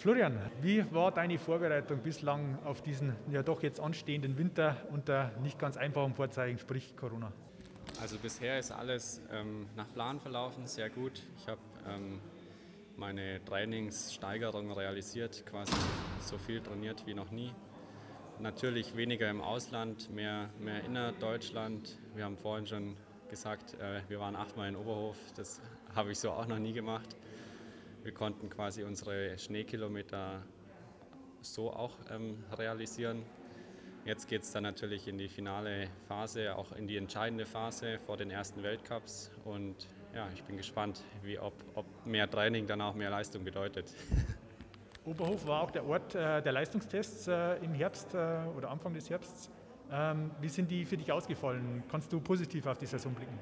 Florian, wie war deine Vorbereitung bislang auf diesen ja doch jetzt anstehenden Winter unter nicht ganz einfachen Vorzeichen, sprich Corona? Also bisher ist alles ähm, nach Plan verlaufen, sehr gut. Ich habe ähm, meine Trainingssteigerung realisiert, quasi so viel trainiert wie noch nie. Natürlich weniger im Ausland, mehr, mehr innerdeutschland. Wir haben vorhin schon gesagt, äh, wir waren achtmal in Oberhof. Das habe ich so auch noch nie gemacht. Wir konnten quasi unsere Schneekilometer so auch ähm, realisieren. Jetzt geht es dann natürlich in die finale Phase, auch in die entscheidende Phase vor den ersten Weltcups. Und ja, ich bin gespannt, wie, ob, ob mehr Training dann auch mehr Leistung bedeutet. Oberhof war auch der Ort äh, der Leistungstests äh, im Herbst äh, oder Anfang des Herbsts. Ähm, wie sind die für dich ausgefallen? Kannst du positiv auf die Saison blicken?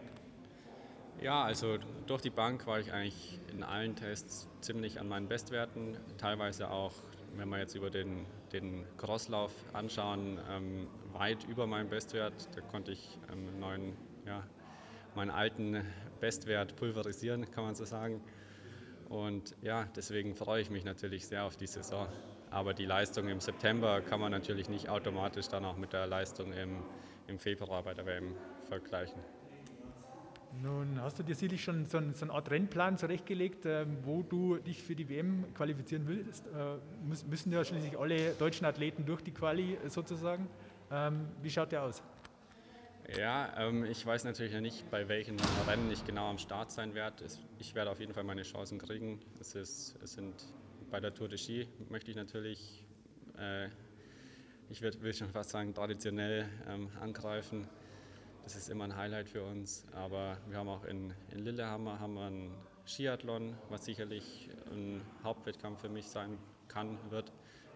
Ja, also durch die Bank war ich eigentlich in allen Tests ziemlich an meinen Bestwerten. Teilweise auch, wenn wir jetzt über den, den Crosslauf anschauen, ähm, weit über meinem Bestwert. Da konnte ich ähm, neuen, ja, meinen alten Bestwert pulverisieren, kann man so sagen. Und ja, deswegen freue ich mich natürlich sehr auf die Saison. Aber die Leistung im September kann man natürlich nicht automatisch dann auch mit der Leistung im, im Februar bei der WM vergleichen. Nun hast du dir sicherlich schon so, eine Art Rennplan zurechtgelegt, ähm, wo du dich für die WM qualifizieren willst. Äh, müssen ja schließlich alle deutschen Athleten durch die Quali sozusagen. Ähm, wie schaut der aus? Ja, ähm, ich weiß natürlich noch nicht, bei welchen Rennen ich genau am Start sein werde. Ich werde auf jeden Fall meine Chancen kriegen. Es, ist, es sind bei der Tour de Ski möchte ich natürlich, äh, ich will schon fast sagen, traditionell angreifen. Das ist immer ein Highlight für uns. Aber wir haben auch in, in Lillehammer haben wir einen Skiathlon, was sicherlich ein Hauptwettkampf für mich sein kann, wird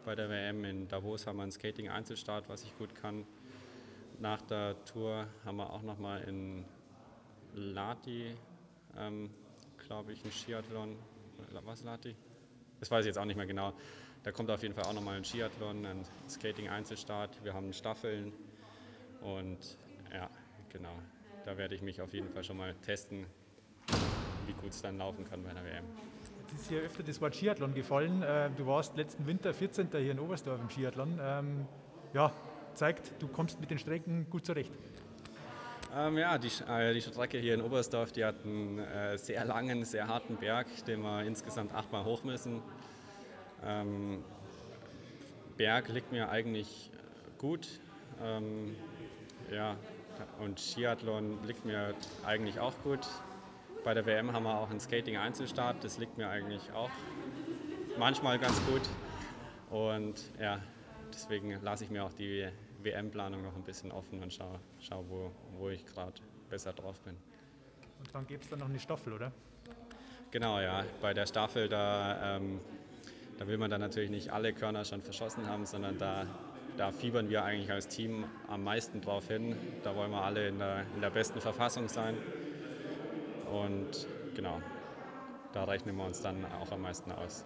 bei der WM. In Davos haben wir einen Skating-Einzelstart, was ich gut kann. Nach der Tour haben wir auch nochmal in Lati, ähm, glaube ich, einen Skiathlon. Was Lati? Das weiß ich jetzt auch nicht mehr genau. Da kommt auf jeden Fall auch nochmal ein Skiathlon, ein Skating-Einzelstart. Wir haben Staffeln und ja, genau, da werde ich mich auf jeden Fall schon mal testen, wie gut es dann laufen kann bei der WM. Es ist hier öfter das Wort Skiathlon gefallen. Äh, du warst letzten Winter 14. hier in Oberstdorf im Skiathlon. Ähm, ja, zeigt, du kommst mit den Strecken gut zurecht. Ähm, ja, die, äh, die, Strecke hier in Oberstdorf, die hat einen äh, sehr langen, sehr harten Berg, den wir insgesamt achtmal hoch müssen. Ähm, Berg liegt mir eigentlich gut. Ähm, ja, und Skiathlon liegt mir eigentlich auch gut. Bei der WM haben wir auch einen Skating-Einzelstart, das liegt mir eigentlich auch manchmal ganz gut. Und ja, deswegen lasse ich mir auch die WM-Planung noch ein bisschen offen und schaue, schau, wo, wo ich gerade besser drauf bin. Und dann gibt es dann noch eine Staffel, oder? Genau, ja. Bei der Staffel, da, ähm, da will man dann natürlich nicht alle Körner schon verschossen haben, sondern da da fiebern wir eigentlich als Team am meisten drauf hin. Da wollen wir alle in der, in der besten Verfassung sein. Und genau, da rechnen wir uns dann auch am meisten aus.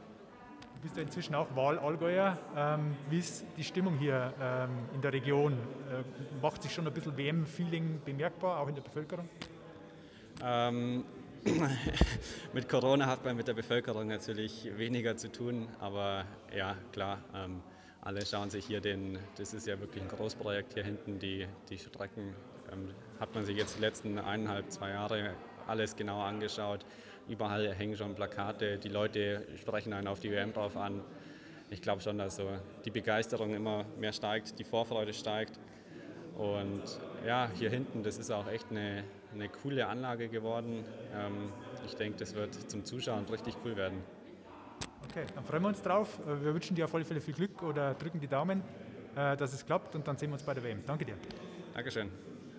Du bist ja inzwischen auch Wahl-Allgäuer. Ähm, wie ist die Stimmung hier ähm, in der Region? Äh, macht sich schon ein bisschen WM-Feeling bemerkbar, auch in der Bevölkerung? Ähm, mit Corona hat man mit der Bevölkerung natürlich weniger zu tun, aber ja, klar. Ähm, alle schauen sich hier den, das ist ja wirklich ein Großprojekt hier hinten, die, die Strecken. Ähm, hat man sich jetzt die letzten eineinhalb, zwei Jahre alles genau angeschaut. Überall hängen schon Plakate, die Leute sprechen einen auf die WM drauf an. Ich glaube schon, dass so die Begeisterung immer mehr steigt, die Vorfreude steigt. Und ja, hier hinten, das ist auch echt eine, eine coole Anlage geworden. Ähm, ich denke, das wird zum Zuschauen richtig cool werden. Okay, dann freuen wir uns drauf. Äh, wir wünschen dir auf alle Fälle viel Glück oder drücken die Daumen, äh, dass es klappt und dann sehen wir uns bei der WM. Danke dir. Dankeschön.